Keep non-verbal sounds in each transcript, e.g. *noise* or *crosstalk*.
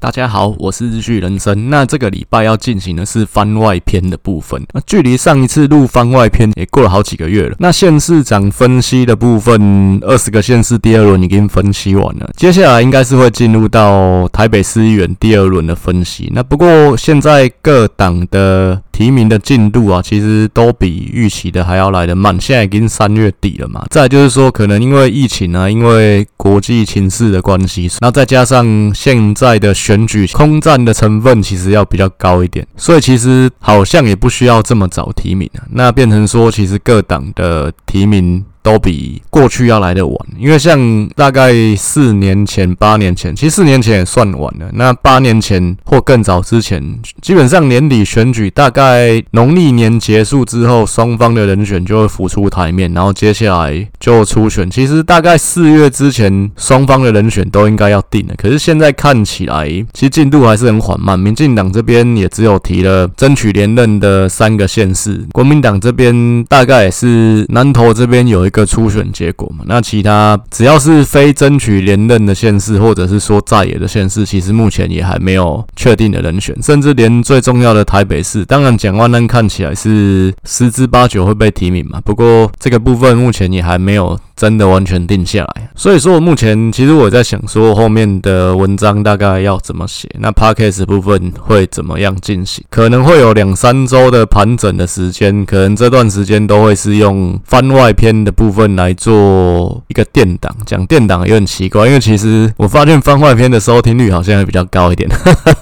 大家好，我是日剧人生。那这个礼拜要进行的是番外篇的部分。那距离上一次录番外篇也过了好几个月了。那县市长分析的部分，二十个县市第二轮已经分析完了。接下来应该是会进入到台北市议员第二轮的分析。那不过现在各党的提名的进度啊，其实都比预期的还要来得慢。现在已经三月底了嘛。再就是说，可能因为疫情啊，因为国际情势的关系，然后再加上现在的。选举空战的成分其实要比较高一点，所以其实好像也不需要这么早提名啊。那变成说，其实各党的提名。都比过去要来得晚，因为像大概四年前、八年前，其实四年前也算晚了。那八年前或更早之前，基本上年底选举，大概农历年结束之后，双方的人选就会浮出台面，然后接下来就初选。其实大概四月之前，双方的人选都应该要定了。可是现在看起来，其实进度还是很缓慢。民进党这边也只有提了争取连任的三个县市，国民党这边大概也是南投这边有一个。初选结果嘛，那其他只要是非争取连任的县市，或者是说在野的县市，其实目前也还没有确定的人选，甚至连最重要的台北市，当然蒋万安看起来是十之八九会被提名嘛，不过这个部分目前也还没有。真的完全定下来，所以说我目前其实我在想说后面的文章大概要怎么写，那 Podcast 部分会怎么样进行，可能会有两三周的盘整的时间，可能这段时间都会是用番外篇的部分来做一个垫档，讲垫档也很奇怪，因为其实我发现番外篇的收听率好像会比较高一点。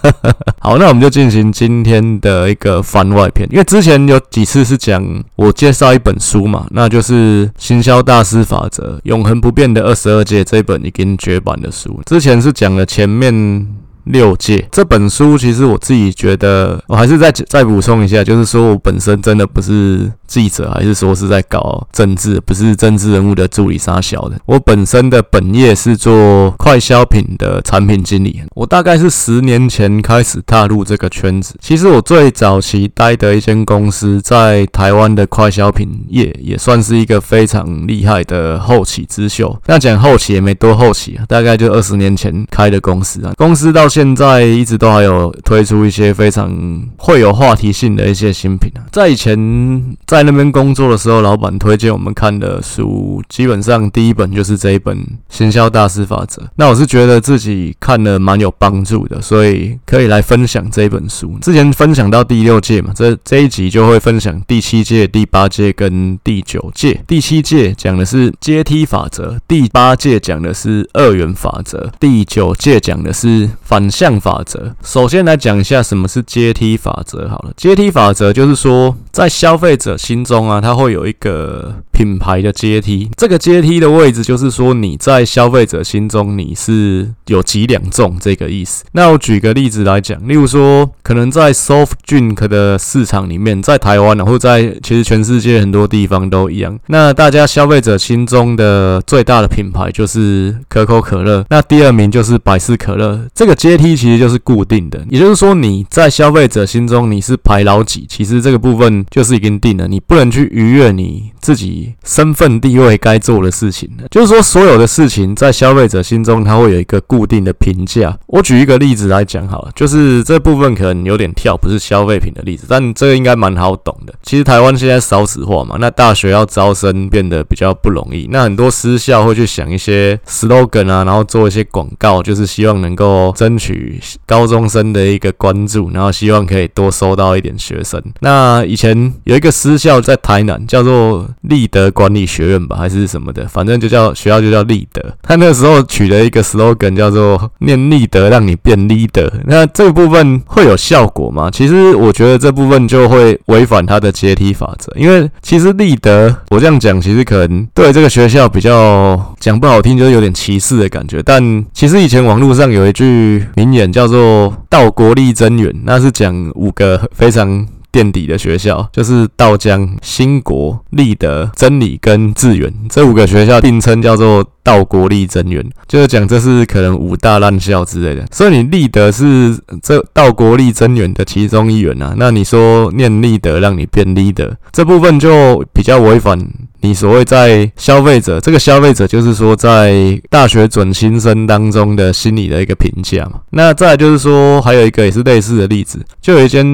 *laughs* 好，那我们就进行今天的一个番外篇，因为之前有几次是讲我介绍一本书嘛，那就是行销大师法则。永恒不变的二十二届这本已经绝版的书，之前是讲了前面六届。这本书其实我自己觉得，我还是再再补充一下，就是说我本身真的不是。记者还是说是在搞政治，不是政治人物的助理杀小的。我本身的本业是做快消品的产品经理，我大概是十年前开始踏入这个圈子。其实我最早期待的一间公司在台湾的快消品业，也算是一个非常厉害的后起之秀。那讲后起也没多后起啊，大概就二十年前开的公司啊。公司到现在一直都还有推出一些非常会有话题性的一些新品啊。在以前在那边工作的时候，老板推荐我们看的书，基本上第一本就是这一本《行销大师法则》。那我是觉得自己看了蛮有帮助的，所以可以来分享这一本书。之前分享到第六届嘛，这这一集就会分享第七届、第八届跟第九届。第七届讲的是阶梯法则，第八届讲的是二元法则，第九届讲的是反反向法则。首先来讲一下什么是阶梯法则。好了，阶梯法则就是说，在消费者心中啊，它会有一个品牌的阶梯。这个阶梯的位置，就是说你在消费者心中你是有几两重这个意思。那我举个例子来讲，例如说，可能在 soft drink 的市场里面，在台湾啊，或在其实全世界很多地方都一样。那大家消费者心中的最大的品牌就是可口可乐，那第二名就是百事可乐。这个阶梯其实就是固定的，也就是说你在消费者心中你是排老几，其实这个部分就是已经定了。你不能去逾越你自己身份地位该做的事情，就是说所有的事情在消费者心中，它会有一个固定的评价。我举一个例子来讲好了，就是这部分可能有点跳，不是消费品的例子，但这个应该蛮好懂的。其实台湾现在少子化嘛，那大学要招生变得比较不容易，那很多私校会去想一些 slogan 啊，然后做一些广告，就是希望能够争取取高中生的一个关注，然后希望可以多收到一点学生。那以前有一个私校。在台南叫做立德管理学院吧，还是什么的，反正就叫学校就叫立德。他那个时候取了一个 slogan 叫做“念立德让你变 leader”。那这部分会有效果吗？其实我觉得这部分就会违反他的阶梯法则，因为其实立德我这样讲，其实可能对这个学校比较讲不好听，就是有点歧视的感觉。但其实以前网络上有一句名言叫做“道国立真源”，那是讲五个非常。垫底的学校就是道江、兴国、立德、真理跟智原这五个学校并称叫做道国立真源，就是讲这是可能五大烂校之类的。所以你立德是这道国立真源的其中一员啊。那你说念立德让你变 leader，这部分就比较违反。你所谓在消费者，这个消费者就是说在大学准新生当中的心理的一个评价嘛。那再就是说，还有一个也是类似的例子，就有一间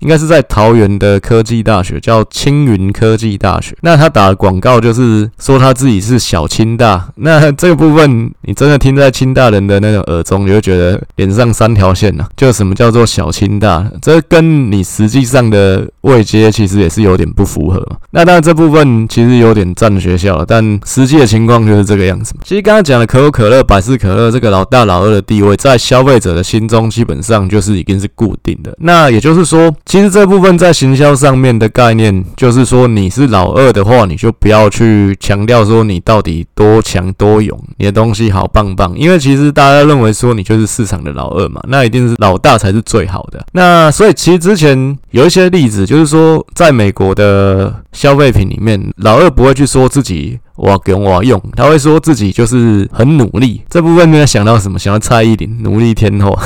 应该是在桃园的科技大学，叫青云科技大学。那他打广告就是说他自己是小清大。那 *laughs* 这个部分你真的听在清大人的那种耳中，你会觉得脸上三条线呐。就什么叫做小清大？这跟你实际上的位阶其实也是有点不符合嘛。那当然这部分其实有。点占学校了，但实际的情况就是这个样子。其实刚才讲的可口可乐、百事可乐这个老大老二的地位，在消费者的心中基本上就是已经是固定的。那也就是说，其实这部分在行销上面的概念，就是说你是老二的话，你就不要去强调说你到底多强多勇，你的东西好棒棒。因为其实大家认为说你就是市场的老二嘛，那一定是老大才是最好的。那所以其实之前有一些例子，就是说在美国的消费品里面，老二。不会去说自己。我给我用，他会说自己就是很努力。这部分没有想到什么，想到蔡依林努力天后，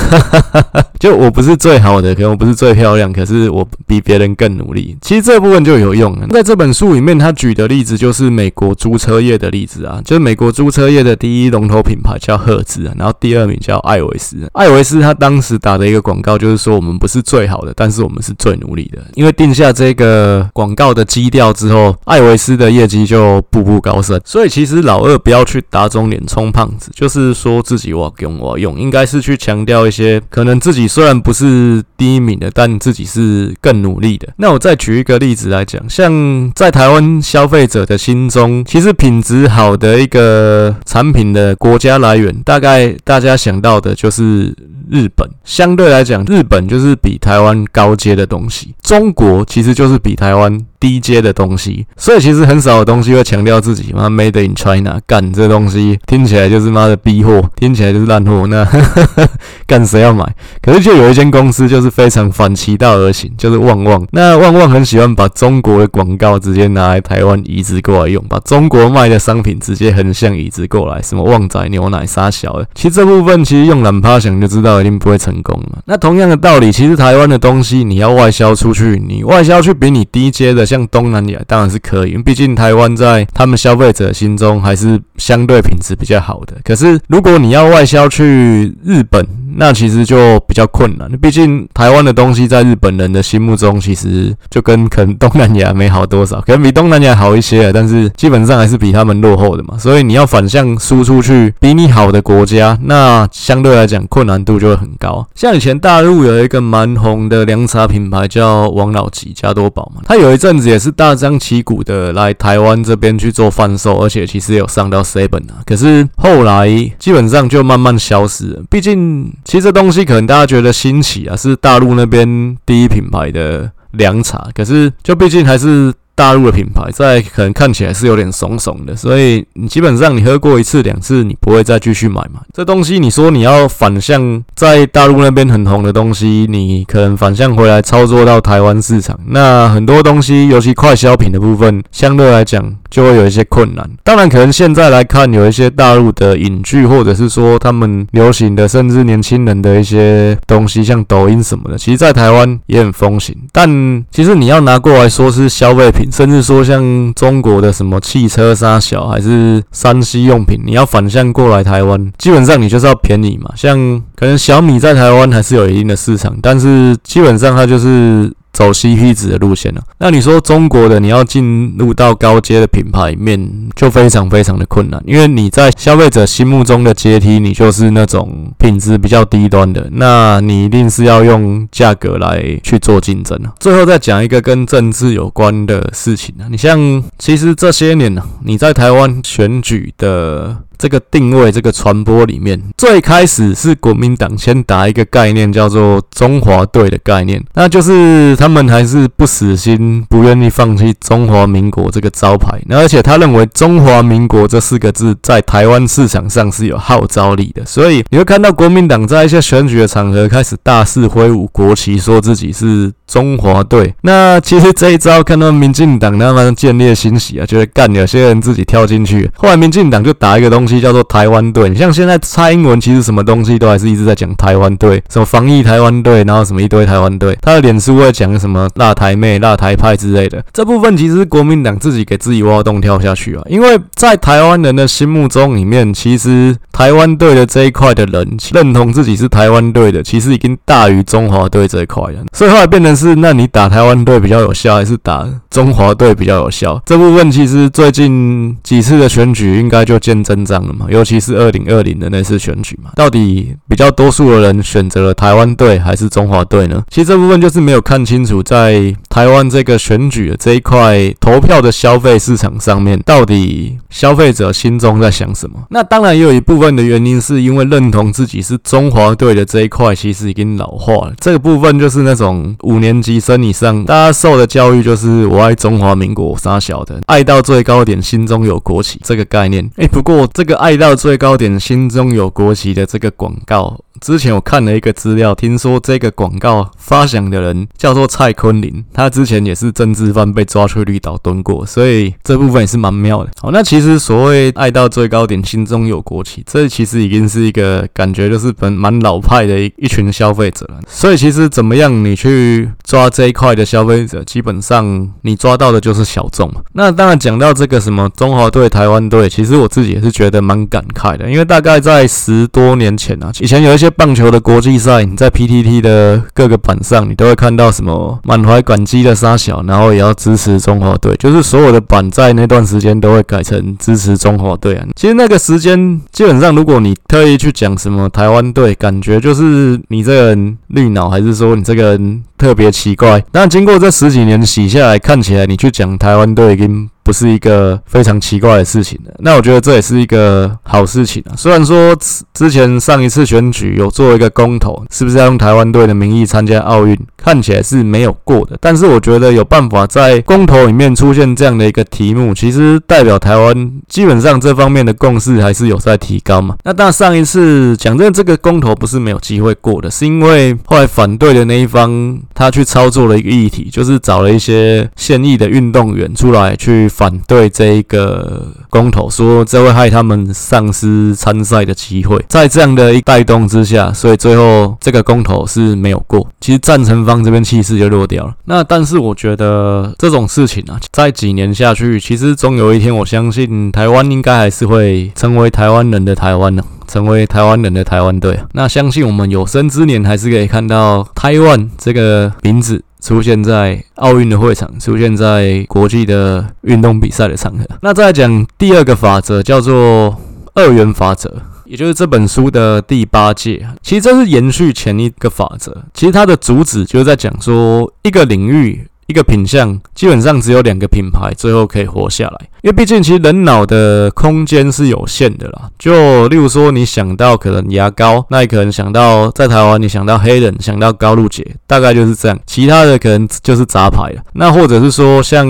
*laughs* 就我不是最好的，可能我不是最漂亮，可是我比别人更努力。其实这部分就有用了。在这本书里面，他举的例子就是美国租车业的例子啊，就是美国租车业的第一龙头品牌叫赫兹，然后第二名叫艾维斯。艾维斯他当时打的一个广告就是说，我们不是最好的，但是我们是最努力的。因为定下这个广告的基调之后，艾维斯的业绩就步步高所以其实老二不要去打肿脸充胖子，就是说自己我用我用，应该是去强调一些可能自己虽然不是第一名的，但自己是更努力的。那我再举一个例子来讲，像在台湾消费者的心中，其实品质好的一个产品的国家来源，大概大家想到的就是日本。相对来讲，日本就是比台湾高阶的东西，中国其实就是比台湾。低阶的东西，所以其实很少的东西会强调自己妈 Made in China，干这东西听起来就是妈的逼货，听起来就是烂货，那 *laughs* 干谁要买？可是就有一间公司就是非常反其道而行，就是旺旺。那旺旺很喜欢把中国的广告直接拿来台湾移植过来用，把中国卖的商品直接横向移植过来，什么旺仔牛奶杀小的。其实这部分其实用懒趴想就知道一定不会成功了。那同样的道理，其实台湾的东西你要外销出去，你外销去比你低阶的。像东南亚当然是可以，毕竟台湾在他们消费者心中还是相对品质比较好的。可是如果你要外销去日本，那其实就比较困难，毕竟台湾的东西在日本人的心目中，其实就跟可能东南亚没好多少，可能比东南亚好一些，但是基本上还是比他们落后的嘛。所以你要反向输出去比你好的国家，那相对来讲困难度就会很高。像以前大陆有一个蛮红的凉茶品牌叫王老吉加多宝嘛，他有一阵子也是大张旗鼓的来台湾这边去做贩售，而且其实有上到 Seven 啊，可是后来基本上就慢慢消失了，毕竟。其实这东西可能大家觉得新奇啊，是大陆那边第一品牌的凉茶，可是就毕竟还是。大陆的品牌在可能看起来是有点怂怂的，所以你基本上你喝过一次两次，你不会再继续买嘛。这东西你说你要反向在大陆那边很红的东西，你可能反向回来操作到台湾市场，那很多东西，尤其快消品的部分，相对来讲就会有一些困难。当然，可能现在来看有一些大陆的影剧，或者是说他们流行的，甚至年轻人的一些东西，像抖音什么的，其实在台湾也很风行。但其实你要拿过来说是消费品。甚至说像中国的什么汽车沙小还是山西用品，你要反向过来台湾，基本上你就是要便宜嘛。像可能小米在台湾还是有一定的市场，但是基本上它就是。走 CP 值的路线了，那你说中国的你要进入到高阶的品牌面，就非常非常的困难，因为你在消费者心目中的阶梯，你就是那种品质比较低端的，那你一定是要用价格来去做竞争啊。最后再讲一个跟政治有关的事情啊，你像其实这些年呢，你在台湾选举的。这个定位，这个传播里面，最开始是国民党先打一个概念，叫做“中华队”的概念，那就是他们还是不死心，不愿意放弃中华民国这个招牌。那而且他认为“中华民国”这四个字在台湾市场上是有号召力的，所以你会看到国民党在一些选举的场合开始大肆挥舞国旗，说自己是。中华队。那其实这一招看到民进党那么见猎心喜啊，觉得干有些人自己跳进去。后来民进党就打一个东东西叫做台湾队。你像现在蔡英文其实什么东西都还是一直在讲台湾队，什么防疫台湾队，然后什么一堆台湾队。他的脸书会讲什么辣台妹、辣台派之类的。这部分其实是国民党自己给自己挖洞跳下去啊。因为在台湾人的心目中里面，其实台湾队的这一块的人认同自己是台湾队的，其实已经大于中华队这一块了。所以后来变成是，那你打台湾队比较有效，还是打中华队比较有效？这部分其实最近几次的选举应该就见真章了嘛，尤其是二零二零的那次选举嘛，到底比较多数的人选择了台湾队还是中华队呢？其实这部分就是没有看清楚，在台湾这个选举的这一块投票的消费市场上面，到底消费者心中在想什么？那当然也有一部分的原因是因为认同自己是中华队的这一块，其实已经老化了。这个部分就是那种五年级生以上，大家受的教育就是我爱中华民国，杀小的，爱到最高点，心中有国旗这个概念。诶，不过这这个爱到最高点，心中有国旗的这个广告。之前我看了一个资料，听说这个广告发响的人叫做蔡坤林，他之前也是政治犯被抓去绿岛蹲过，所以这部分也是蛮妙的。好，那其实所谓爱到最高点，心中有国旗，这其实已经是一个感觉，就是本蛮老派的一一群消费者了。所以其实怎么样，你去抓这一块的消费者，基本上你抓到的就是小众嘛。那当然讲到这个什么中华队、台湾队，其实我自己也是觉得蛮感慨的，因为大概在十多年前啊，以前有一些。棒球的国际赛，你在 PTT 的各个版上，你都会看到什么满怀感激的沙小，然后也要支持中华队，就是所有的版在那段时间都会改成支持中华队啊。其实那个时间基本上，如果你特意去讲什么台湾队，感觉就是你这个人绿脑，还是说你这个人特别奇怪。但经过这十几年洗下来，看起来你去讲台湾队已经。不是一个非常奇怪的事情的，那我觉得这也是一个好事情啊。虽然说之前上一次选举有做一个公投，是不是要用台湾队的名义参加奥运，看起来是没有过的。但是我觉得有办法在公投里面出现这样的一个题目，其实代表台湾基本上这方面的共识还是有在提高嘛。那当然上一次讲真，这个公投不是没有机会过的，是因为后来反对的那一方他去操作了一个议题，就是找了一些现役的运动员出来去。反对这一个公投，说这会害他们丧失参赛的机会。在这样的一带动之下，所以最后这个公投是没有过。其实赞成方这边气势就弱掉了。那但是我觉得这种事情啊，再几年下去，其实总有一天，我相信台湾应该还是会成为台湾人的台湾呢，成为台湾人的台湾队。那相信我们有生之年还是可以看到台湾这个名字。出现在奥运的会场，出现在国际的运动比赛的场合。那再来讲第二个法则，叫做二元法则，也就是这本书的第八戒。其实这是延续前一个法则。其实它的主旨就是在讲说，一个领域、一个品相，基本上只有两个品牌最后可以活下来。因为毕竟，其实人脑的空间是有限的啦。就例如说，你想到可能牙膏，那你可能想到在台湾，你想到黑人，想到高露洁，大概就是这样。其他的可能就是杂牌了。那或者是说，像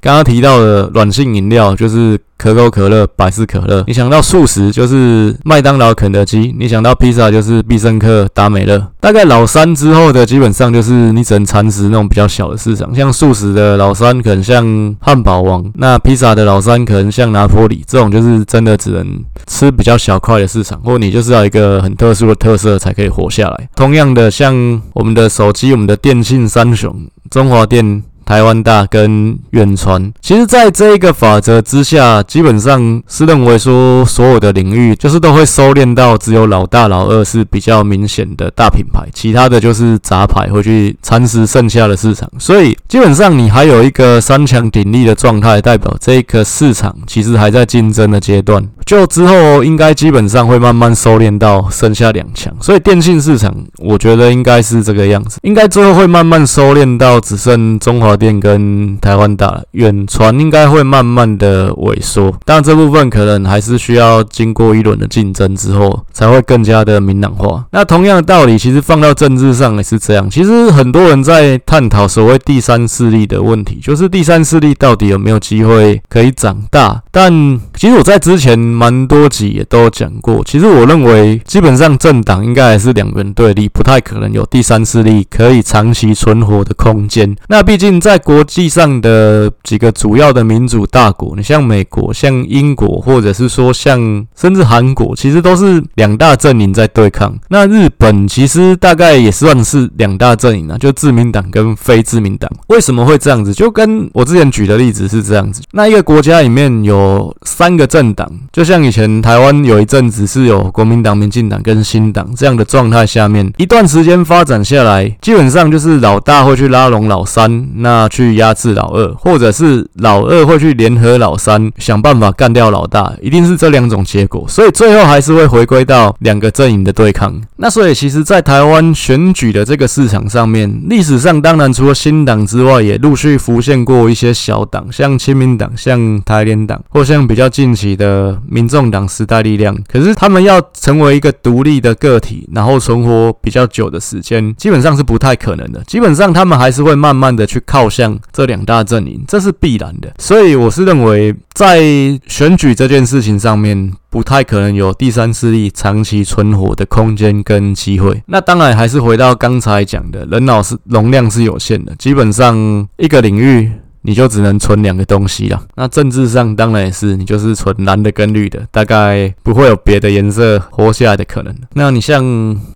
刚刚提到的软性饮料，就是可口可乐、百事可乐。你想到速食，就是麦当劳、肯德基。你想到披萨，就是必胜客、达美乐。大概老三之后的，基本上就是你只能蚕食那种比较小的市场。像素食的老三，可能像汉堡王；那披萨的老。三可能像拿坡里这种，就是真的只能吃比较小块的市场，或你就是要一个很特殊的特色才可以活下来。同样的，像我们的手机，我们的电信三雄，中华电。台湾大跟远传，其实在这一个法则之下，基本上是认为说，所有的领域就是都会收敛到只有老大、老二是比较明显的大品牌，其他的就是杂牌会去蚕食剩下的市场。所以基本上你还有一个三强鼎立的状态，代表这个市场其实还在竞争的阶段。就之后应该基本上会慢慢收敛到剩下两强，所以电信市场我觉得应该是这个样子，应该最后会慢慢收敛到只剩中华电跟台湾大了，远传应该会慢慢的萎缩，但这部分可能还是需要经过一轮的竞争之后才会更加的明朗化。那同样的道理，其实放到政治上也是这样，其实很多人在探讨所谓第三势力的问题，就是第三势力到底有没有机会可以长大？但其实我在之前。蛮多集也都讲过，其实我认为基本上政党应该还是两人对立，不太可能有第三势力可以长期存活的空间。那毕竟在国际上的几个主要的民主大国，你像美国、像英国，或者是说像甚至韩国，其实都是两大阵营在对抗。那日本其实大概也算是两大阵营啊，就自民党跟非自民党。为什么会这样子？就跟我之前举的例子是这样子。那一个国家里面有三个政党，就像以前台湾有一阵子是有国民党、民进党跟新党这样的状态下面，一段时间发展下来，基本上就是老大会去拉拢老三，那去压制老二，或者是老二会去联合老三，想办法干掉老大，一定是这两种结果。所以最后还是会回归到两个阵营的对抗。那所以其实，在台湾选举的这个市场上面，历史上当然除了新党之外，也陆续浮现过一些小党，像亲民党、像台联党，或像比较近期的民众党、时代力量。可是他们要成为一个独立的个体，然后存活比较久的时间，基本上是不太可能的。基本上他们还是会慢慢的去靠向这两大阵营，这是必然的。所以我是认为，在选举这件事情上面，不太可能有第三势力长期存活的空间跟机会。那当然还是回到刚才讲的，人脑是容量是有限的，基本上一个领域你就只能存两个东西了。那政治上当然也是，你就是存蓝的跟绿的，大概不会有别的颜色活下来的可能。那你像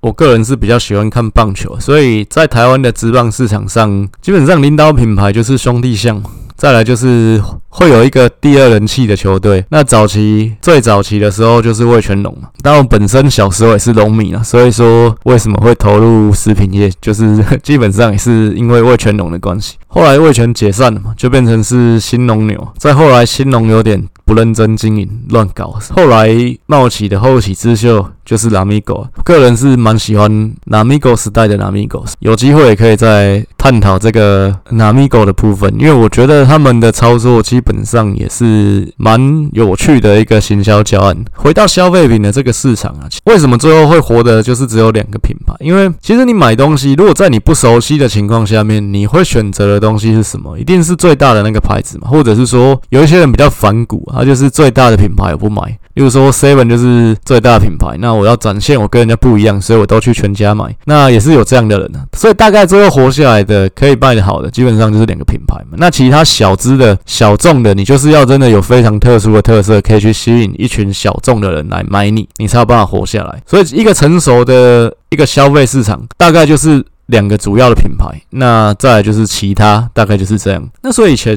我个人是比较喜欢看棒球，所以在台湾的职棒市场上，基本上领导品牌就是兄弟象。再来就是会有一个第二人气的球队。那早期最早期的时候就是味全龙嘛。但我本身小时候也是龙迷啊，所以说为什么会投入食品业，就是基本上也是因为味全龙的关系。后来味全解散了嘛，就变成是兴农牛。再后来兴农有点不认真经营，乱搞。后来冒起的后起之秀就是 Namigo，个人是蛮喜欢 Namigo 时代的 Namigo，有机会也可以再探讨这个 Namigo 的部分，因为我觉得他们的操作基本上也是蛮有趣的一个行销教案。回到消费品的这个市场啊，为什么最后会活的就是只有两个品牌？因为其实你买东西，如果在你不熟悉的情况下面，你会选择的东西是什么？一定是最大的那个牌子嘛，或者是说有一些人比较反骨，他就是最大的品牌我不买。例如说 Seven 就是最大的品牌，那我要展现我跟人家不一样，所以我都去全家买。那也是有这样的人啊，所以大概最后活下来的可以卖得好的，基本上就是两个品牌嘛。那其他小资的小众的，你就是要真的有非常特殊的特色，可以去吸引一群小众的人来买你，你才有办法活下来。所以一个成熟的一个消费市场，大概就是两个主要的品牌，那再来就是其他，大概就是这样。那所以以前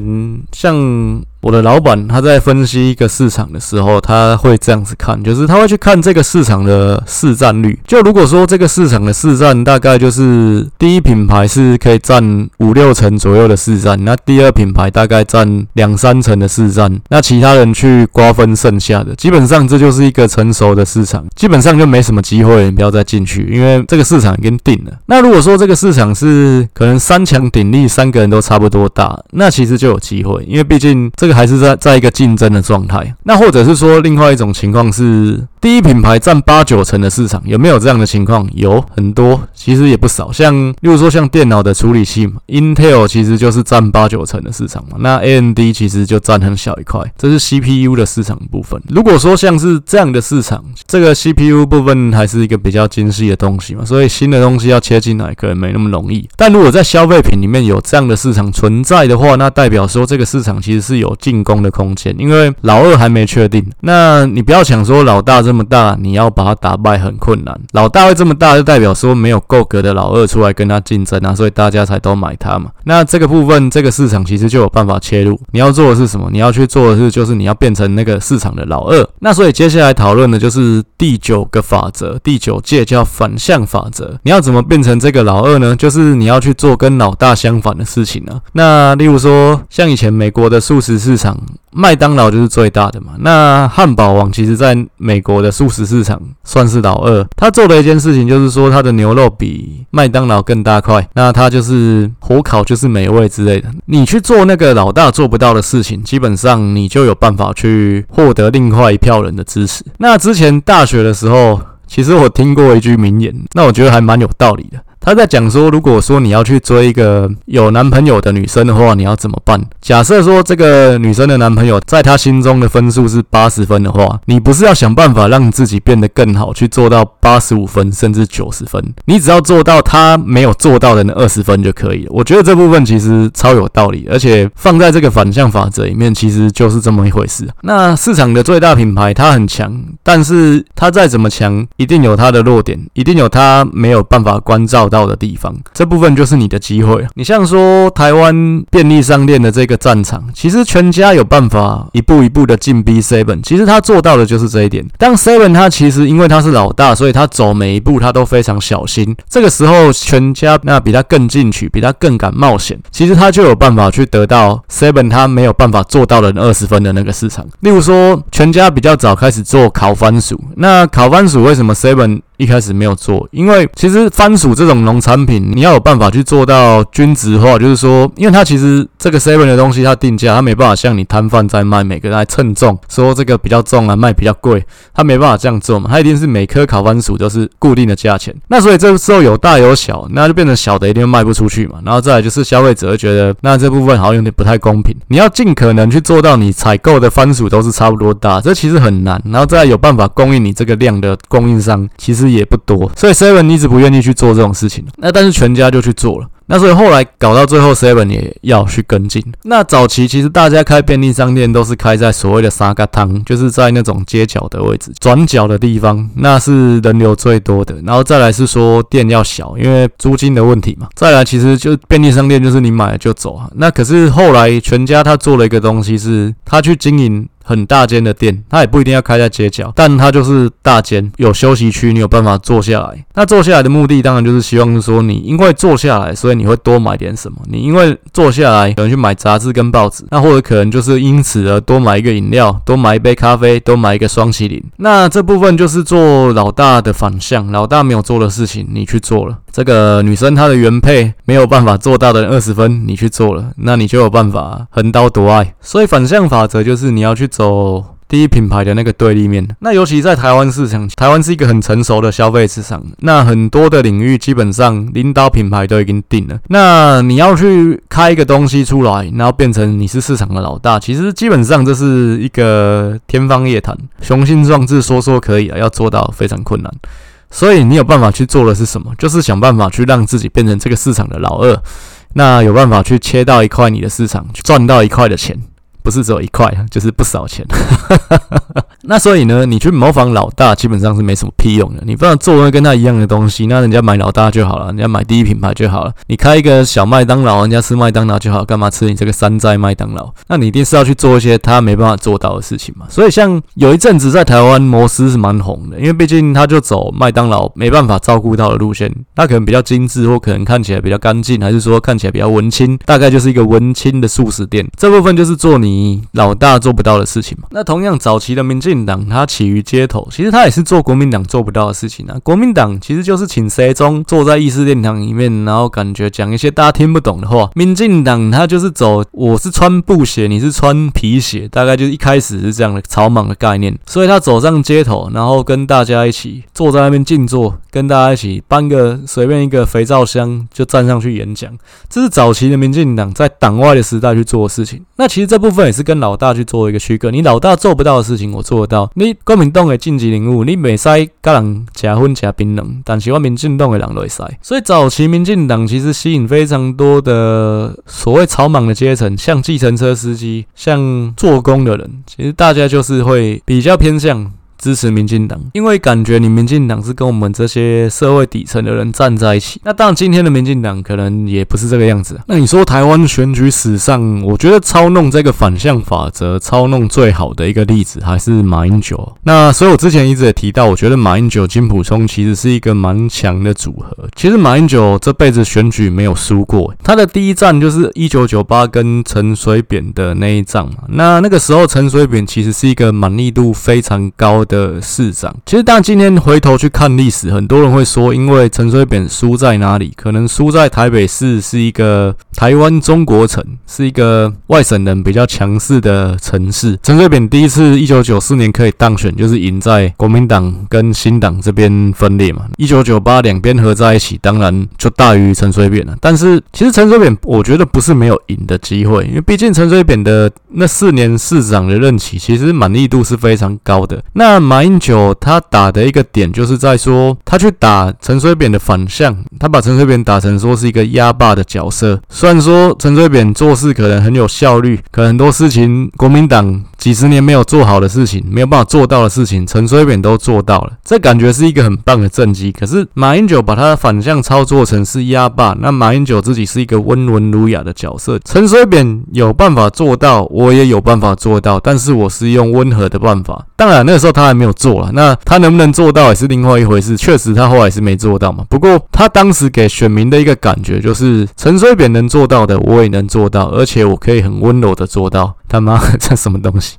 像。我的老板他在分析一个市场的时候，他会这样子看，就是他会去看这个市场的市占率。就如果说这个市场的市占大概就是第一品牌是可以占五六成左右的市占，那第二品牌大概占两三成的市占，那其他人去瓜分剩下的，基本上这就是一个成熟的市场，基本上就没什么机会，你不要再进去，因为这个市场已经定了。那如果说这个市场是可能三强鼎立，三个人都差不多大，那其实就有机会，因为毕竟这个。还是在在一个竞争的状态，那或者是说另外一种情况是，第一品牌占八九成的市场，有没有这样的情况？有很多，其实也不少。像例如说像电脑的处理器嘛，Intel 其实就是占八九成的市场嘛，那 AMD 其实就占很小一块，这是 CPU 的市场部分。如果说像是这样的市场，这个 CPU 部分还是一个比较精细的东西嘛，所以新的东西要切进来可能没那么容易。但如果在消费品里面有这样的市场存在的话，那代表说这个市场其实是有进攻的空间，因为老二还没确定。那你不要想说老大这么大，你要把它打败很困难。老大会这么大，就代表说没有够格的老二出来跟他竞争啊，所以大家才都买它嘛。那这个部分，这个市场其实就有办法切入。你要做的是什么？你要去做的是，就是你要变成那个市场的老二。那所以接下来讨论的就是第九个法则，第九戒叫反向法则。你要怎么变成这个老二呢？就是你要去做跟老大相反的事情啊。那例如说，像以前美国的速食市场。麦当劳就是最大的嘛，那汉堡王其实在美国的素食市场算是老二。他做的一件事情就是说，他的牛肉比麦当劳更大块，那他就是火烤就是美味之类的。你去做那个老大做不到的事情，基本上你就有办法去获得另外一票人的支持。那之前大学的时候，其实我听过一句名言，那我觉得还蛮有道理的。他在讲说，如果说你要去追一个有男朋友的女生的话，你要怎么办？假设说这个女生的男朋友在她心中的分数是八十分的话，你不是要想办法让自己变得更好，去做到八十五分甚至九十分，你只要做到他没有做到的那二十分就可以了。我觉得这部分其实超有道理，而且放在这个反向法则里面，其实就是这么一回事。那市场的最大品牌它很强，但是它再怎么强，一定有它的弱点，一定有它没有办法关照到的地方。这部分就是你的机会。你像说台湾便利商店的这个战场，其实全家有办法一步一步的进逼 Seven，其实他做到的就是这一点。当 Seven 他其实因为他是老大，所以他走每一步他都非常小心。这个时候全家那比他更进取，比他更敢冒险，其实他就有办法去得到 Seven 他没有办法做到的二十分的那个市场。例如说，全家比较早开始做烤番薯，那烤番薯为什么 Seven 一开始没有做，因为其实番薯这种农产品，你要有办法去做到均值化，就是说，因为它其实这个 seven 的东西，它定价，它没办法像你摊贩在卖，每个人来称重，说这个比较重啊，卖比较贵，它没办法这样做嘛，它一定是每颗烤番薯都是固定的价钱。那所以这个时候有大有小，那就变成小的一定卖不出去嘛。然后再来就是消费者会觉得，那这部分好像有点不太公平。你要尽可能去做到你采购的番薯都是差不多大，这其实很难。然后再来有办法供应你这个量的供应商，其实也不多，所以 Seven 一直不愿意去做这种事情，那但是全家就去做了，那所以后来搞到最后，Seven 也要去跟进。那早期其实大家开便利商店都是开在所谓的三角汤，就是在那种街角的位置、转角的地方，那是人流最多的。然后再来是说店要小，因为租金的问题嘛。再来其实就便利商店就是你买了就走啊。那可是后来全家他做了一个东西，是他去经营。很大间的店，它也不一定要开在街角，但它就是大间，有休息区，你有办法坐下来。那坐下来的目的，当然就是希望说，你因为坐下来，所以你会多买点什么。你因为坐下来，可能去买杂志跟报纸，那或者可能就是因此而多买一个饮料，多买一杯咖啡，多买一个双麒麟。那这部分就是做老大的反向，老大没有做的事情，你去做了。这个女生她的原配没有办法做到的二十分，你去做了，那你就有办法横刀夺爱。所以反向法则就是你要去走第一品牌的那个对立面。那尤其在台湾市场，台湾是一个很成熟的消费市场，那很多的领域基本上领导品牌都已经定了。那你要去开一个东西出来，然后变成你是市场的老大，其实基本上这是一个天方夜谭，雄心壮志说说可以啊，要做到非常困难。所以你有办法去做的是什么？就是想办法去让自己变成这个市场的老二，那有办法去切到一块你的市场，赚到一块的钱。不是只有一块，就是不少钱。*laughs* 那所以呢，你去模仿老大，基本上是没什么屁用的。你不要做跟他一样的东西，那人家买老大就好了，人家买第一品牌就好了。你开一个小麦当劳，人家吃麦当劳就好，干嘛吃你这个山寨麦当劳？那你一定是要去做一些他没办法做到的事情嘛。所以像有一阵子在台湾摩斯是蛮红的，因为毕竟他就走麦当劳没办法照顾到的路线，他可能比较精致，或可能看起来比较干净，还是说看起来比较文青，大概就是一个文青的速食店。这部分就是做你。你老大做不到的事情嘛？那同样早期的民进党，他起于街头，其实他也是做国民党做不到的事情啊。国民党其实就是请谁中坐在议事殿堂里面，然后感觉讲一些大家听不懂的话。民进党他就是走，我是穿布鞋，你是穿皮鞋，大概就是一开始是这样的草莽的概念。所以他走上街头，然后跟大家一起坐在那边静坐，跟大家一起搬个随便一个肥皂箱就站上去演讲。这是早期的民进党在党外的时代去做的事情。那其实这部分。也是跟老大去做一个区隔，你老大做不到的事情，我做得到。你国民党的晋级人物，你袂使跟人吃粉吃槟榔，但是我民进党的人会使。所以早期民进党其实吸引非常多的所谓草莽的阶层，像计程车司机，像做工的人，其实大家就是会比较偏向。支持民进党，因为感觉你民进党是跟我们这些社会底层的人站在一起。那当然，今天的民进党可能也不是这个样子。那你说台湾选举史上，我觉得操弄这个反向法则，操弄最好的一个例子还是马英九。那所以我之前一直也提到，我觉得马英九、金溥聪其实是一个蛮强的组合。其实马英九这辈子选举没有输过，他的第一战就是一九九八跟陈水扁的那一仗嘛。那那个时候陈水扁其实是一个满意度非常高的。的市长。其实，当今天回头去看历史，很多人会说，因为陈水扁输在哪里？可能输在台北市是一个台湾中国城，是一个外省人比较强势的城市。陈水扁第一次一九九四年可以当选，就是赢在国民党跟新党这边分裂嘛。一九九八两边合在一起，当然就大于陈水扁了。但是，其实陈水扁，我觉得不是没有赢的机会，因为毕竟陈水扁的那四年市长的任期，其实满意度是非常高的。那马英九他打的一个点，就是在说他去打陈水扁的反向，他把陈水扁打成说是一个压霸的角色。虽然说陈水扁做事可能很有效率，可很多事情国民党几十年没有做好的事情，没有办法做到的事情，陈水扁都做到了，这感觉是一个很棒的政绩。可是马英九把他反向操作成是压霸，那马英九自己是一个温文儒雅的角色，陈水扁有办法做到，我也有办法做到，但是我是用温和的办法。当然那个时候他还没有做了，那他能不能做到也是另外一回事。确实他后来是没做到嘛。不过他当时给选民的一个感觉就是，陈水扁能做到的，我也能做到，而且我可以很温柔的做到。他妈 *laughs* 这什么东西？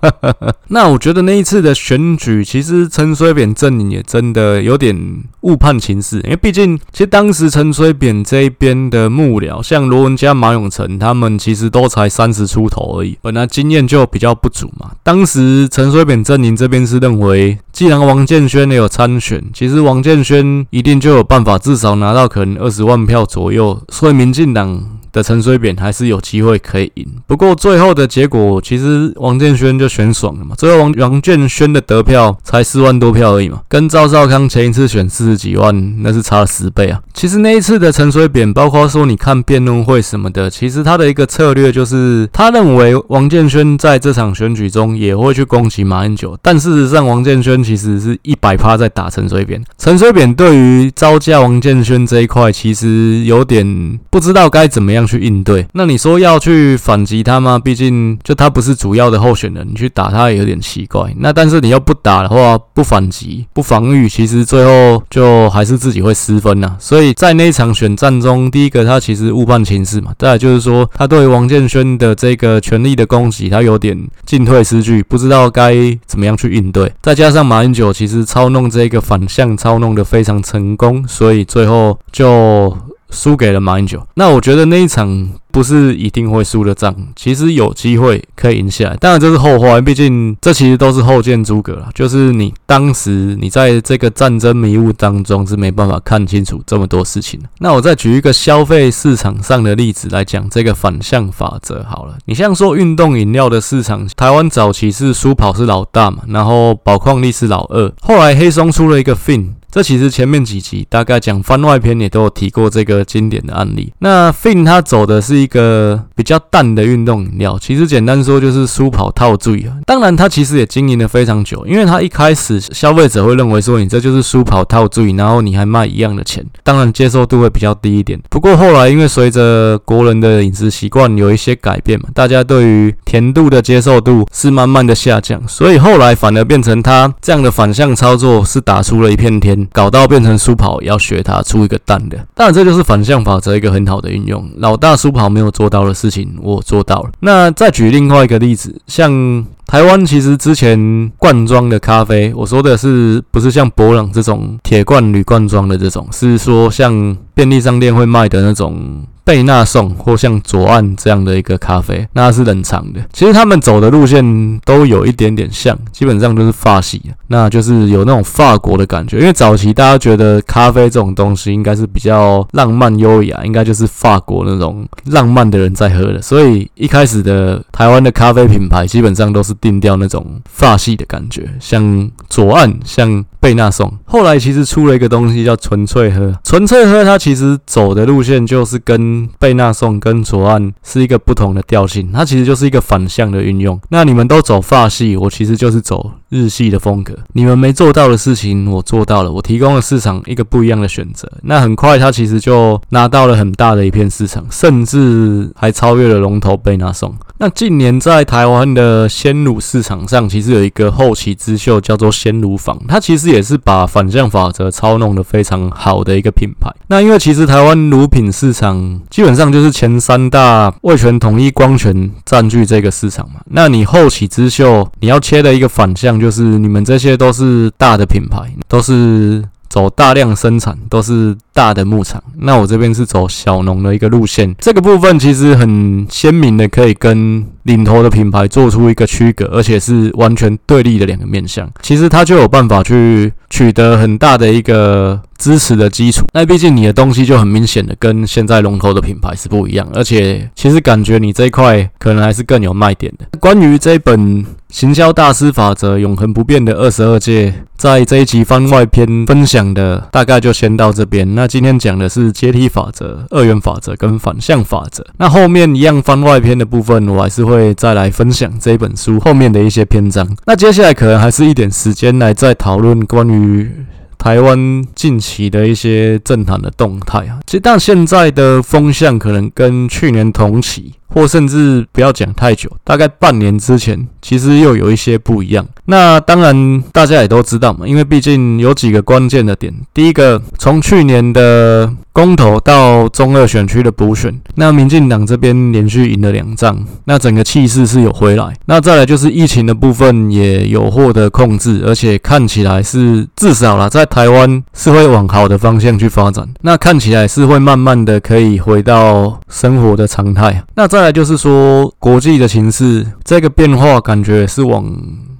*laughs* 那我觉得那一次的选举，其实陈水扁阵营也真的有点误判情势，因为毕竟其实当时陈水扁这一边的幕僚，像罗文嘉、马永成，他们其实都才三十出头而已，本来经验就比较不足嘛。当时陈水扁阵营这边是认为，既然王建煊也有参选，其实王建煊一定就有办法，至少拿到可能二十万票左右，所以民进党。的陈水扁还是有机会可以赢，不过最后的结果其实王建煊就选爽了嘛。最后王王建煊的得票才四万多票而已嘛，跟赵少康前一次选四十几万那是差了十倍啊。其实那一次的陈水扁，包括说你看辩论会什么的，其实他的一个策略就是他认为王建煊在这场选举中也会去攻击马英九，但事实上王建煊其实是一百趴在打陈水扁。陈水扁对于招架王建煊这一块，其实有点不知道该怎么样。去应对，那你说要去反击他吗？毕竟就他不是主要的候选人，你去打他也有点奇怪。那但是你要不打的话，不反击、不防御，其实最后就还是自己会失分呐。所以在那一场选战中，第一个他其实误判情势嘛，再来就是说他对王建煊的这个权力的攻击，他有点进退失据，不知道该怎么样去应对。再加上马英九其实操弄这个反向操弄得非常成功，所以最后就。输给了马英九，那我觉得那一场不是一定会输的仗，其实有机会可以赢下来。当然这是后话，毕竟这其实都是后见诸葛了。就是你当时你在这个战争迷雾当中是没办法看清楚这么多事情的。那我再举一个消费市场上的例子来讲这个反向法则好了。你像说运动饮料的市场，台湾早期是舒跑是老大嘛，然后宝矿力是老二，后来黑松出了一个 Fin。这其实前面几集大概讲番外篇也都有提过这个经典的案例。那 Fin 它走的是一个比较淡的运动饮料，其实简单说就是舒跑套醉啊。当然它其实也经营了非常久，因为它一开始消费者会认为说你这就是舒跑套醉，然后你还卖一样的钱，当然接受度会比较低一点。不过后来因为随着国人的饮食习惯有一些改变嘛，大家对于甜度的接受度是慢慢的下降，所以后来反而变成它这样的反向操作是打出了一片天。搞到变成苏跑要学他出一个蛋的，当然这就是反向法则一个很好的运用。老大苏跑没有做到的事情，我做到了。那再举另外一个例子，像台湾其实之前罐装的咖啡，我说的是不是像博朗这种铁罐铝罐装的这种，是说像便利商店会卖的那种。贝纳颂或像左岸这样的一个咖啡，那是冷藏的。其实他们走的路线都有一点点像，基本上就是法系，那就是有那种法国的感觉。因为早期大家觉得咖啡这种东西应该是比较浪漫优雅，应该就是法国那种浪漫的人在喝的。所以一开始的台湾的咖啡品牌基本上都是定调那种法系的感觉，像左岸，像。贝纳颂后来其实出了一个东西叫纯粹喝，纯粹喝它其实走的路线就是跟贝纳颂跟左岸是一个不同的调性，它其实就是一个反向的运用。那你们都走法系，我其实就是走日系的风格。你们没做到的事情，我做到了，我提供了市场一个不一样的选择。那很快它其实就拿到了很大的一片市场，甚至还超越了龙头贝纳颂。那近年在台湾的鲜乳市场上，其实有一个后起之秀叫做鲜乳坊，它其实也也是把反向法则操弄得非常好的一个品牌。那因为其实台湾乳品市场基本上就是前三大味全、统一、光泉占据这个市场嘛。那你后起之秀，你要切的一个反向就是你们这些都是大的品牌，都是。走大量生产都是大的牧场，那我这边是走小农的一个路线，这个部分其实很鲜明的可以跟领头的品牌做出一个区隔，而且是完全对立的两个面向，其实它就有办法去取得很大的一个支持的基础。那毕竟你的东西就很明显的跟现在龙头的品牌是不一样，而且其实感觉你这一块可能还是更有卖点的。关于这本。行销大师法则，永恒不变的二十二诫，在这一集番外篇分享的大概就先到这边。那今天讲的是阶梯法则、二元法则跟反向法则。那后面一样番外篇的部分，我还是会会再来分享这本书后面的一些篇章。那接下来可能还是一点时间来再讨论关于。台湾近期的一些政坛的动态啊，其实但现在的风向可能跟去年同期，或甚至不要讲太久，大概半年之前，其实又有一些不一样。那当然大家也都知道嘛，因为毕竟有几个关键的点。第一个，从去年的公投到中二选区的补选，那民进党这边连续赢了两仗，那整个气势是有回来。那再来就是疫情的部分也有获得控制，而且看起来是至少啦，在台湾是会往好的方向去发展。那看起来是会慢慢的可以回到生活的常态。那再来就是说国际的形势，这个变化感觉是往。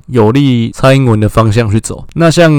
有利蔡英文的方向去走。那像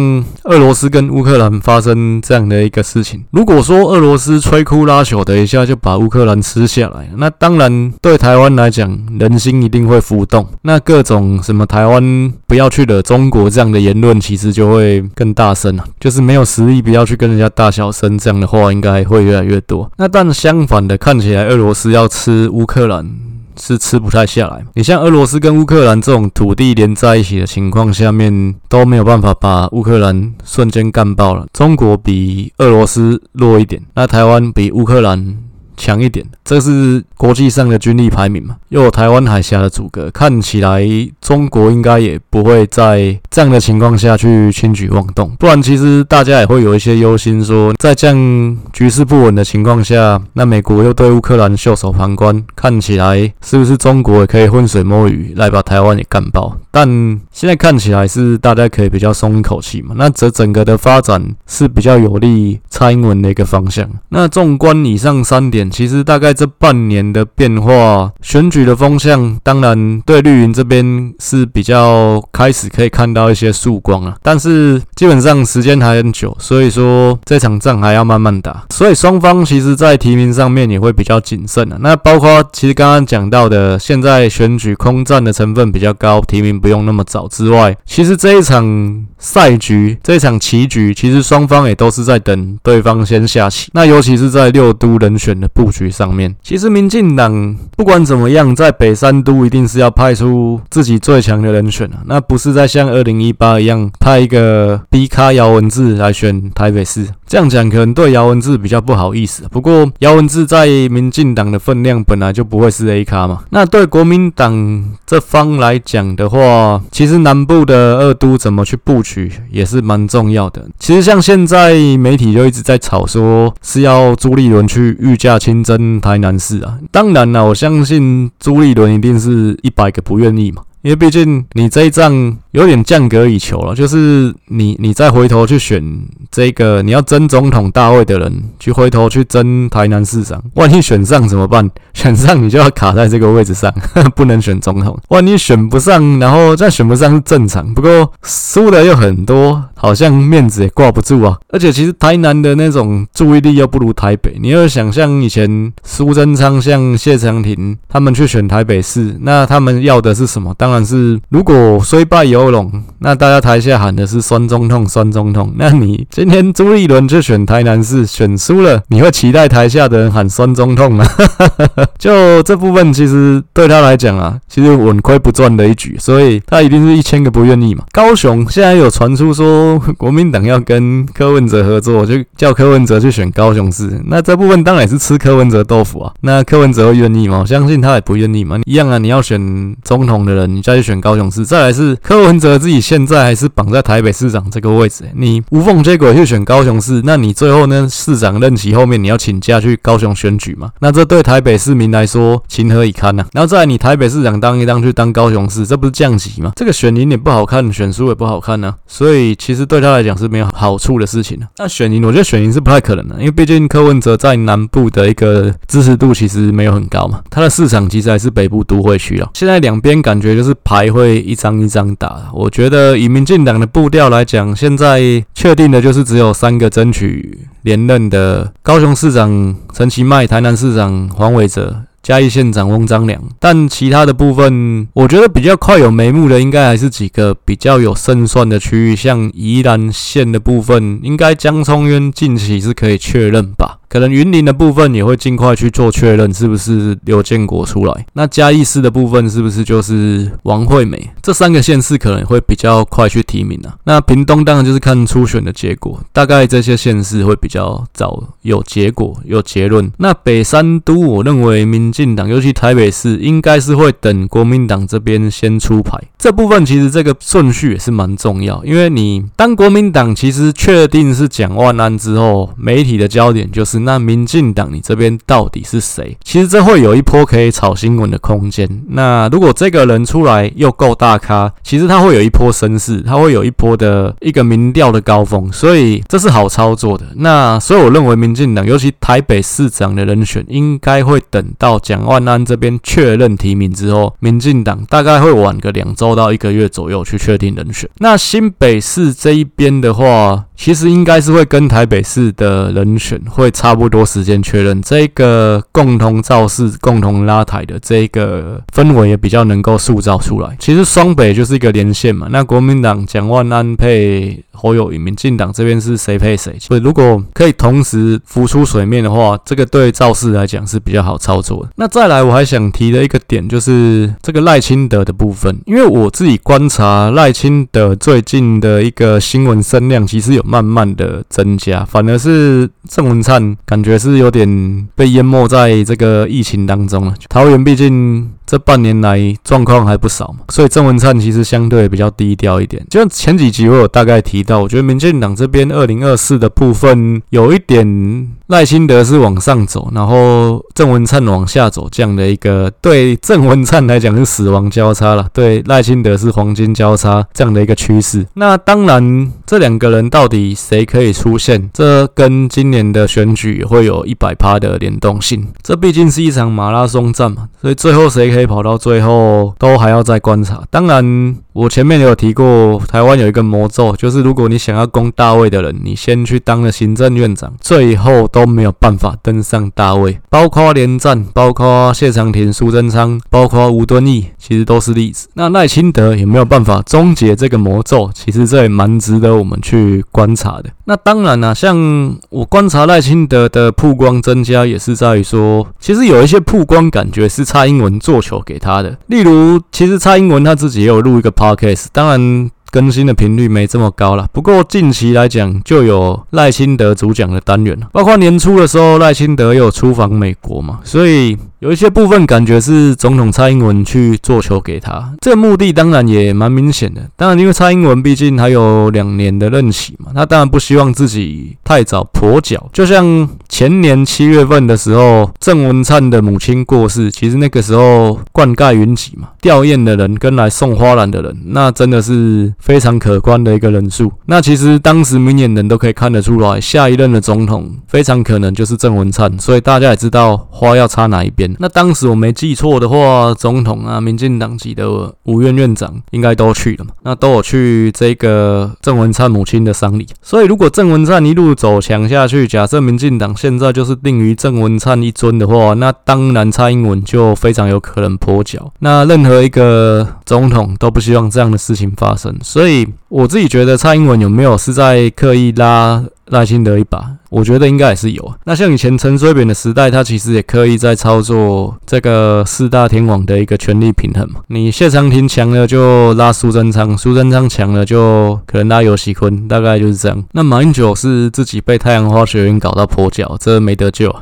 俄罗斯跟乌克兰发生这样的一个事情，如果说俄罗斯摧枯拉朽的一下就把乌克兰吃下来，那当然对台湾来讲，人心一定会浮动。那各种什么台湾不要去惹中国这样的言论，其实就会更大声啊。就是没有实力，不要去跟人家大小声，这样的话应该会越来越多。那但相反的，看起来俄罗斯要吃乌克兰。是吃不太下来。你像俄罗斯跟乌克兰这种土地连在一起的情况下面，都没有办法把乌克兰瞬间干爆了。中国比俄罗斯弱一点，那台湾比乌克兰强一点，这是国际上的军力排名嘛？又有台湾海峡的阻隔，看起来中国应该也不会在这样的情况下去轻举妄动。不然，其实大家也会有一些忧心，说在这样局势不稳的情况下，那美国又对乌克兰袖手旁观，看起来是不是中国也可以浑水摸鱼来把台湾也干爆？但现在看起来是大家可以比较松一口气嘛？那这整个的发展是比较有利蔡英文的一个方向。那纵观以上三点。其实大概这半年的变化，选举的风向，当然对绿营这边是比较开始可以看到一些曙光了。但是基本上时间还很久，所以说这场仗还要慢慢打。所以双方其实在提名上面也会比较谨慎啊。那包括其实刚刚讲到的，现在选举空战的成分比较高，提名不用那么早之外，其实这一场赛局，这场棋局，其实双方也都是在等对方先下棋。那尤其是在六都人选的。布局上面，其实民进党不管怎么样，在北三都一定是要派出自己最强的人选啊，那不是在像二零一八一样派一个 B 卡姚文字来选台北市。这样讲可能对姚文智比较不好意思，不过姚文智在民进党的分量本来就不会是 A 咖嘛。那对国民党这方来讲的话，其实南部的二都怎么去布局也是蛮重要的。其实像现在媒体就一直在吵说是要朱立伦去御驾亲征台南市啊，当然了，我相信朱立伦一定是一百个不愿意嘛。因为毕竟你这一仗有点降格以求了，就是你你再回头去选这个你要争总统大位的人，去回头去争台南市长，*laughs* 万一选上怎么办？选上你就要卡在这个位置上，呵 *laughs* 呵不能选总统。万一选不上，然后再选不上是正常，不过输的又很多，好像面子也挂不住啊。而且其实台南的那种注意力又不如台北。你要想象以前苏贞昌、像谢长廷他们去选台北市，那他们要的是什么？当当然是如果虽败犹荣，那大家台下喊的是酸中痛，酸中痛。那你今天朱立伦就选台南市，选输了，你会期待台下的人喊酸中痛吗？*laughs* 就这部分，其实对他来讲啊，其实稳亏不赚的一局，所以他一定是一千个不愿意嘛。高雄现在有传出说国民党要跟柯文哲合作，就叫柯文哲去选高雄市。那这部分当然是吃柯文哲豆腐啊。那柯文哲会愿意吗？我相信他也不愿意嘛。一样啊，你要选总统的人，你再去选高雄市。再来是柯文哲自己现在还是绑在台北市长这个位置，你无缝接轨去选高雄市，那你最后呢，市长任期后面你要请假去高雄选举嘛？那这对台北市民来说情何以堪呢、啊？然后再来你台北市长当一当去当高雄市，这不是降级吗？这个选赢也不好看，选输也不好看呢、啊。所以其实对他来讲是没有好处的事情、啊。那选赢，我觉得选赢是不太可能的，因为毕竟柯文哲在南部的一个支持度其实没有很高嘛，他的市场其实还是北部都会区啊。现在两边感觉就是是牌会一张一张打。我觉得以民进党的步调来讲，现在确定的就是只有三个争取连任的高雄市长陈其迈、台南市长黄伟哲。嘉义县长翁章梁，但其他的部分，我觉得比较快有眉目的，应该还是几个比较有胜算的区域，像宜兰县的部分，应该江聪渊近期是可以确认吧。可能云林的部分也会尽快去做确认，是不是刘建国出来？那嘉义市的部分是不是就是王惠美？这三个县市可能会比较快去提名啊。那屏东当然就是看初选的结果，大概这些县市会比较早有结果、有结论。那北三都，我认为民进党，尤其台北市，应该是会等国民党这边先出牌。这部分其实这个顺序也是蛮重要，因为你当国民党其实确定是蒋万安之后，媒体的焦点就是。那民进党，你这边到底是谁？其实这会有一波可以炒新闻的空间。那如果这个人出来又够大咖，其实他会有一波声势，他会有一波的一个民调的高峰，所以这是好操作的。那所以我认为民进党，尤其台北市长的人选，应该会等到蒋万安这边确认提名之后，民进党大概会晚个两周到一个月左右去确定人选。那新北市这一边的话，其实应该是会跟台北市的人选会差不多时间确认，这个共同造势、共同拉台的这个氛围也比较能够塑造出来。其实双北就是一个连线嘛，那国民党蒋万安配侯友宜，民进党这边是谁配谁？所以如果可以同时浮出水面的话，这个对造势来讲是比较好操作的。那再来，我还想提的一个点就是这个赖清德的部分，因为我自己观察赖清德最近的一个新闻声量，其实有。慢慢的增加，反而是郑文灿感觉是有点被淹没在这个疫情当中了。桃园毕竟。这半年来状况还不少嘛，所以郑文灿其实相对比较低调一点。就像前几集我有大概提到，我觉得民进党这边二零二四的部分有一点赖清德是往上走，然后郑文灿往下走，这样的一个对郑文灿来讲是死亡交叉了，对赖清德是黄金交叉这样的一个趋势。那当然，这两个人到底谁可以出现，这跟今年的选举会有一百趴的联动性。这毕竟是一场马拉松战嘛，所以最后谁可以跑到最后，都还要再观察。当然，我前面有提过，台湾有一个魔咒，就是如果你想要攻大位的人，你先去当了行政院长，最后都没有办法登上大位。包括连战，包括谢长廷、苏贞昌，包括吴敦义，其实都是例子。那赖清德有没有办法终结这个魔咒？其实这也蛮值得我们去观察的。那当然啦、像我观察赖清德的曝光增加，也是在于说，其实有一些曝光感觉是蔡英文做球给他的，例如，其实蔡英文他自己也有录一个 ok 当然。更新的频率没这么高了，不过近期来讲就有赖清德主讲的单元了，包括年初的时候赖清德又有出访美国嘛，所以有一些部分感觉是总统蔡英文去做球给他，这个目的当然也蛮明显的。当然，因为蔡英文毕竟还有两年的任期嘛，他当然不希望自己太早跛脚。就像前年七月份的时候，郑文灿的母亲过世，其实那个时候灌溉云集嘛，吊唁的人跟来送花篮的人，那真的是。非常可观的一个人数。那其实当时明眼人都可以看得出来，下一任的总统非常可能就是郑文灿。所以大家也知道花要插哪一边。那当时我没记错的话，总统啊，民进党籍的五院院长应该都去了嘛，那都有去这个郑文灿母亲的丧礼。所以如果郑文灿一路走强下去，假设民进党现在就是定于郑文灿一尊的话，那当然蔡英文就非常有可能跛脚。那任何一个总统都不希望这样的事情发生，所以我自己觉得蔡英文有没有是在刻意拉赖清德一把？我觉得应该也是有。那像以前陈水扁的时代，他其实也刻意在操作这个四大天王的一个权力平衡嘛。你谢长廷强了就拉苏贞昌，苏贞昌强了就可能拉游锡堃，大概就是这样。那马英九是自己被太阳花学运搞到跛脚，这没得救。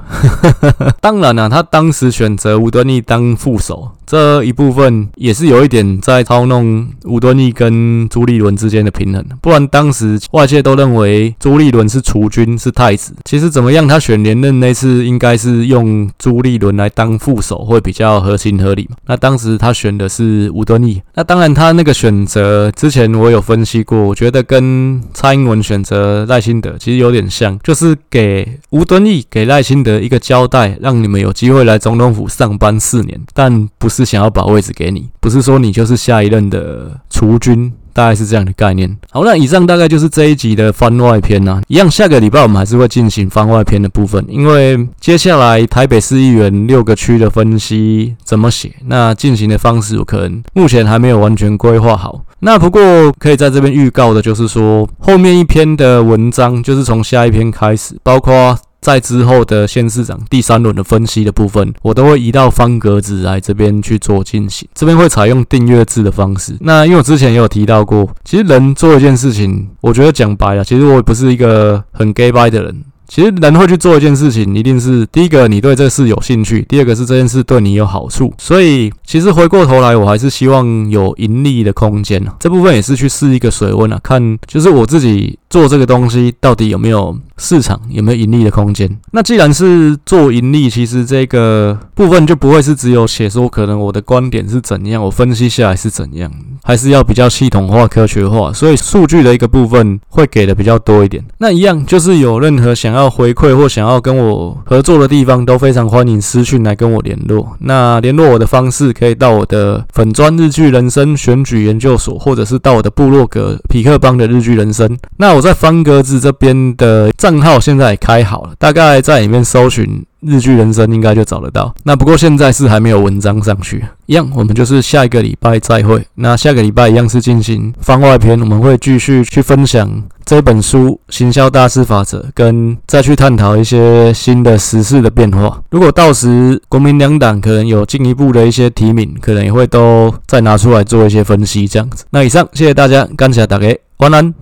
*laughs* 当然了，他当时选择吴敦义当副手。这一部分也是有一点在操弄吴敦义跟朱立伦之间的平衡，不然当时外界都认为朱立伦是储君是太子。其实怎么样，他选连任那次应该是用朱立伦来当副手会比较合情合理嘛。那当时他选的是吴敦义，那当然他那个选择之前我有分析过，我觉得跟蔡英文选择赖清德其实有点像，就是给吴敦义给赖清德一个交代，让你们有机会来总统府上班四年，但不是。想要把位置给你，不是说你就是下一任的储君，大概是这样的概念。好，那以上大概就是这一集的番外篇呐、啊。一样，下个礼拜我们还是会进行番外篇的部分，因为接下来台北市议员六个区的分析怎么写，那进行的方式我可能目前还没有完全规划好。那不过可以在这边预告的就是说，后面一篇的文章就是从下一篇开始，包括。在之后的县市长第三轮的分析的部分，我都会移到方格子来这边去做进行。这边会采用订阅制的方式。那因为我之前也有提到过，其实人做一件事情，我觉得讲白了，其实我也不是一个很 gay by 的人。其实人会去做一件事情，一定是第一个你对这事有兴趣，第二个是这件事对你有好处。所以其实回过头来，我还是希望有盈利的空间啊。这部分也是去试一个水温啊，看就是我自己做这个东西到底有没有市场，有没有盈利的空间。那既然是做盈利，其实这个部分就不会是只有写说可能我的观点是怎样，我分析下来是怎样，还是要比较系统化、科学化。所以数据的一个部分会给的比较多一点。那一样就是有任何想要回馈或想要跟我合作的地方，都非常欢迎私讯来跟我联络。那联络我的方式可以到我的粉专日剧人生选举研究所，或者是到我的部落格匹克邦的日剧人生。那我在方格子这边的账号现在也开好了，大概在里面搜寻。日剧人生应该就找得到，那不过现在是还没有文章上去。一样，我们就是下一个礼拜再会。那下个礼拜一样是进行番外篇，我们会继续去分享这本书《行销大师法则》，跟再去探讨一些新的时事的变化。如果到时国民两党可能有进一步的一些提名，可能也会都再拿出来做一些分析，这样子。那以上，谢谢大家，感谢大家，晚安。